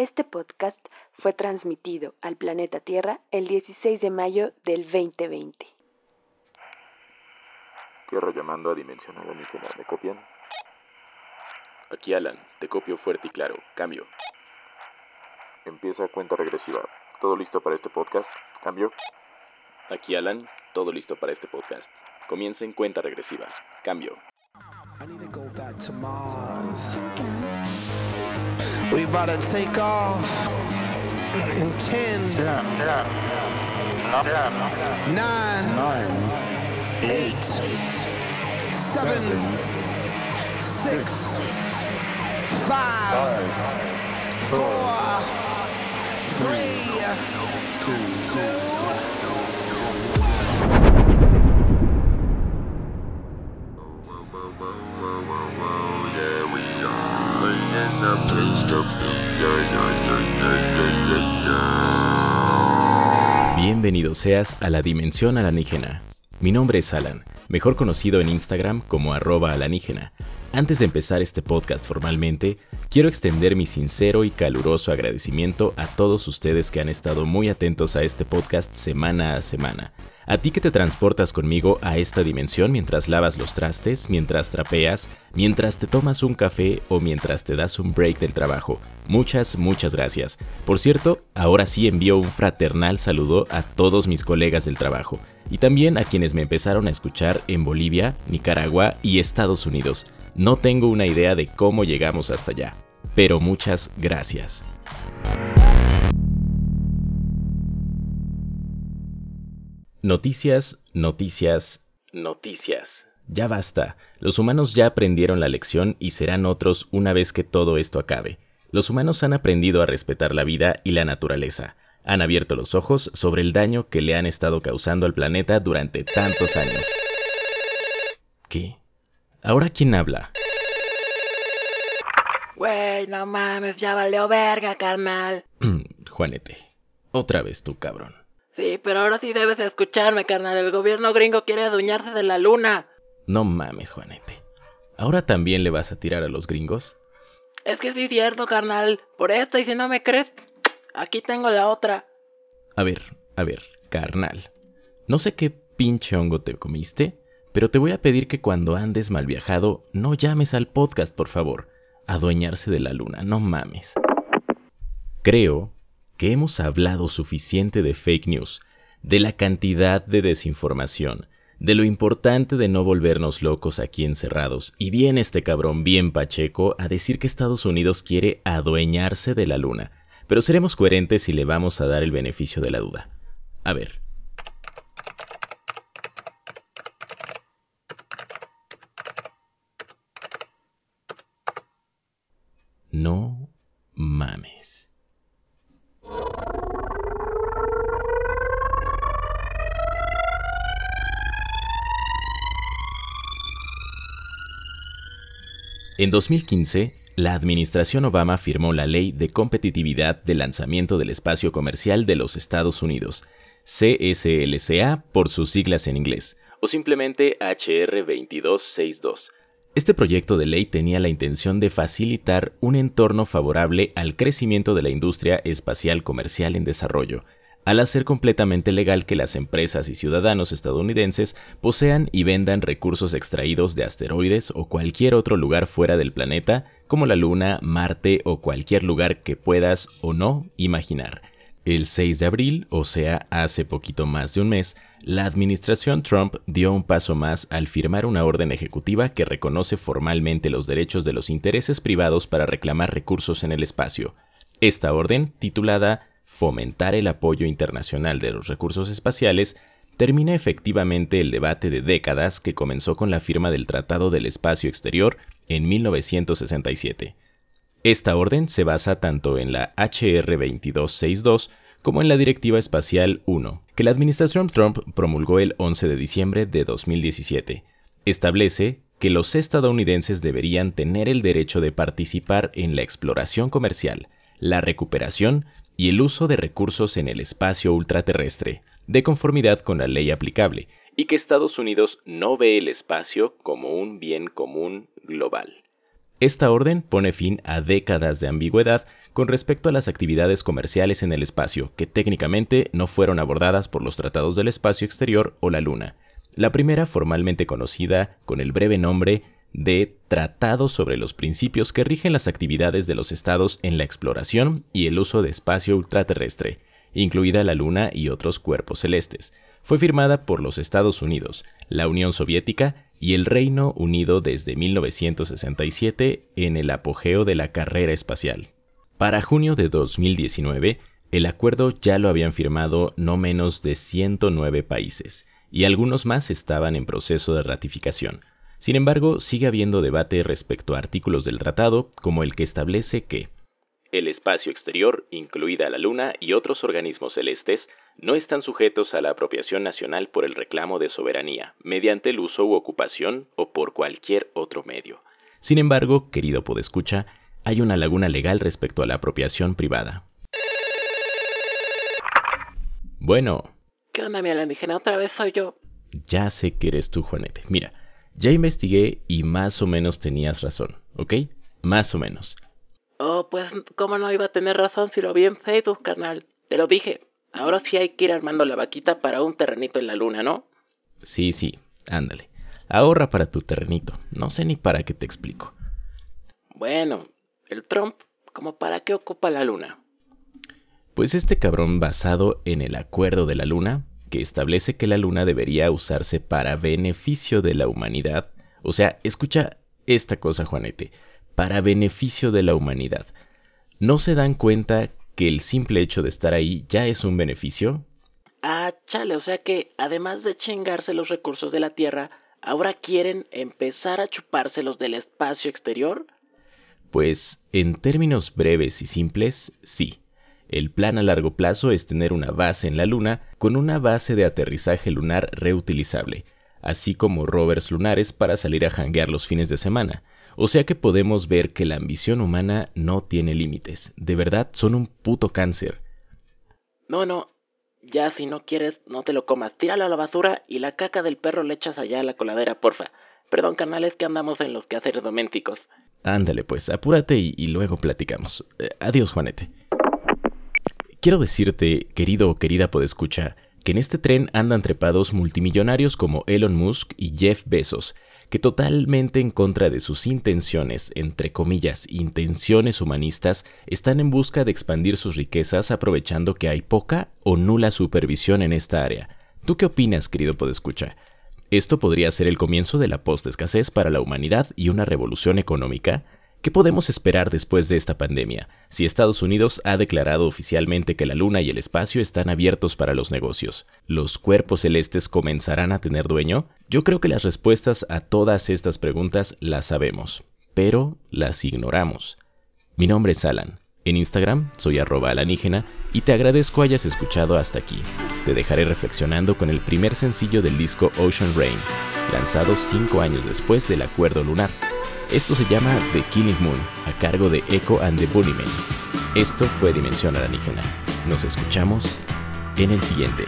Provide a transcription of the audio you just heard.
Este podcast fue transmitido al planeta Tierra el 16 de mayo del 2020. Tierra llamando a Dimensión Alienígena. ¿Me copian? Aquí Alan, te copio fuerte y claro. Cambio. Empieza cuenta regresiva. ¿Todo listo para este podcast? Cambio. Aquí Alan, todo listo para este podcast. Comienza en cuenta regresiva. Cambio. I need to go back to Mars. We about to take off in 10, 9, Nine. 8, Eight. 7, Seven. 6, Six. 5, Five. 4, 3, Three. 2, Two. Bienvenido seas a la Dimensión Alienígena. Mi nombre es Alan, mejor conocido en Instagram como arroba alanígena. Antes de empezar este podcast formalmente, quiero extender mi sincero y caluroso agradecimiento a todos ustedes que han estado muy atentos a este podcast semana a semana. A ti que te transportas conmigo a esta dimensión mientras lavas los trastes, mientras trapeas, mientras te tomas un café o mientras te das un break del trabajo. Muchas, muchas gracias. Por cierto, ahora sí envío un fraternal saludo a todos mis colegas del trabajo y también a quienes me empezaron a escuchar en Bolivia, Nicaragua y Estados Unidos. No tengo una idea de cómo llegamos hasta allá, pero muchas gracias. Noticias, noticias, noticias. Ya basta. Los humanos ya aprendieron la lección y serán otros una vez que todo esto acabe. Los humanos han aprendido a respetar la vida y la naturaleza. Han abierto los ojos sobre el daño que le han estado causando al planeta durante tantos años. ¿Qué? ¿Ahora quién habla? Güey, no mames, ya valió verga, carnal. Juanete. Otra vez tú, cabrón. Sí, pero ahora sí debes escucharme, carnal. El gobierno gringo quiere adueñarse de la luna. No mames, Juanete. ¿Ahora también le vas a tirar a los gringos? Es que sí es cierto, carnal. Por esto, y si no me crees, aquí tengo la otra. A ver, a ver, carnal. No sé qué pinche hongo te comiste, pero te voy a pedir que cuando andes mal viajado no llames al podcast, por favor. Adueñarse de la luna, no mames. Creo que hemos hablado suficiente de fake news, de la cantidad de desinformación, de lo importante de no volvernos locos aquí encerrados, y viene este cabrón bien pacheco a decir que Estados Unidos quiere adueñarse de la luna, pero seremos coherentes y le vamos a dar el beneficio de la duda. A ver. No mames. En 2015, la administración Obama firmó la Ley de Competitividad de Lanzamiento del Espacio Comercial de los Estados Unidos, CSLCA por sus siglas en inglés, o simplemente HR 2262. Este proyecto de ley tenía la intención de facilitar un entorno favorable al crecimiento de la industria espacial comercial en desarrollo, al hacer completamente legal que las empresas y ciudadanos estadounidenses posean y vendan recursos extraídos de asteroides o cualquier otro lugar fuera del planeta, como la Luna, Marte o cualquier lugar que puedas o no imaginar. El 6 de abril, o sea, hace poquito más de un mes, la administración Trump dio un paso más al firmar una orden ejecutiva que reconoce formalmente los derechos de los intereses privados para reclamar recursos en el espacio. Esta orden, titulada Fomentar el apoyo internacional de los recursos espaciales, termina efectivamente el debate de décadas que comenzó con la firma del Tratado del Espacio Exterior en 1967. Esta orden se basa tanto en la HR 2262 como en la Directiva Espacial 1, que la administración Trump promulgó el 11 de diciembre de 2017. Establece que los estadounidenses deberían tener el derecho de participar en la exploración comercial, la recuperación y el uso de recursos en el espacio ultraterrestre, de conformidad con la ley aplicable, y que Estados Unidos no ve el espacio como un bien común global. Esta orden pone fin a décadas de ambigüedad con respecto a las actividades comerciales en el espacio, que técnicamente no fueron abordadas por los tratados del espacio exterior o la Luna. La primera formalmente conocida con el breve nombre de Tratado sobre los principios que rigen las actividades de los estados en la exploración y el uso de espacio ultraterrestre, incluida la Luna y otros cuerpos celestes. Fue firmada por los Estados Unidos, la Unión Soviética y el Reino Unido desde 1967 en el apogeo de la carrera espacial. Para junio de 2019, el acuerdo ya lo habían firmado no menos de 109 países, y algunos más estaban en proceso de ratificación. Sin embargo, sigue habiendo debate respecto a artículos del tratado, como el que establece que el espacio exterior, incluida la Luna y otros organismos celestes, no están sujetos a la apropiación nacional por el reclamo de soberanía, mediante el uso u ocupación o por cualquier otro medio. Sin embargo, querido podescucha, hay una laguna legal respecto a la apropiación privada. Bueno. ¿Qué onda, mi alienígena? Otra vez soy yo. Ya sé que eres tú, Juanete. Mira, ya investigué y más o menos tenías razón, ¿ok? Más o menos. Oh, pues, ¿cómo no iba a tener razón si lo vi en Facebook, carnal? Te lo dije. Ahora sí hay que ir armando la vaquita para un terrenito en la luna, ¿no? Sí, sí, ándale. Ahorra para tu terrenito. No sé ni para qué te explico. Bueno, el Trump, ¿cómo para qué ocupa la luna? Pues este cabrón basado en el acuerdo de la luna, que establece que la luna debería usarse para beneficio de la humanidad. O sea, escucha esta cosa, Juanete para beneficio de la humanidad. ¿No se dan cuenta que el simple hecho de estar ahí ya es un beneficio? Ah, chale, o sea que además de chingarse los recursos de la Tierra, ahora quieren empezar a chupárselos del espacio exterior? Pues, en términos breves y simples, sí. El plan a largo plazo es tener una base en la Luna con una base de aterrizaje lunar reutilizable, así como rovers lunares para salir a janguear los fines de semana, o sea que podemos ver que la ambición humana no tiene límites. De verdad, son un puto cáncer. No, no. Ya si no quieres, no te lo comas. Tíralo a la basura y la caca del perro le echas allá a la coladera, porfa. Perdón, canales que andamos en los quehaceres domésticos. Ándale, pues, apúrate y, luego platicamos. Eh, adiós, Juanete. Quiero decirte, querido o querida podescucha, que en este tren andan trepados multimillonarios como Elon Musk y Jeff Bezos, que totalmente en contra de sus intenciones, entre comillas, intenciones humanistas, están en busca de expandir sus riquezas aprovechando que hay poca o nula supervisión en esta área. ¿Tú qué opinas, querido podescucha? ¿Esto podría ser el comienzo de la post-escasez para la humanidad y una revolución económica? ¿Qué podemos esperar después de esta pandemia, si Estados Unidos ha declarado oficialmente que la Luna y el espacio están abiertos para los negocios? ¿Los cuerpos celestes comenzarán a tener dueño? Yo creo que las respuestas a todas estas preguntas las sabemos, pero las ignoramos. Mi nombre es Alan. En Instagram soy arroba alanígena y te agradezco hayas escuchado hasta aquí. Te dejaré reflexionando con el primer sencillo del disco Ocean Rain, lanzado cinco años después del Acuerdo Lunar. Esto se llama The Killing Moon, a cargo de Echo and the Bunnymen. Esto fue Dimensión Alienígena. Nos escuchamos en el siguiente.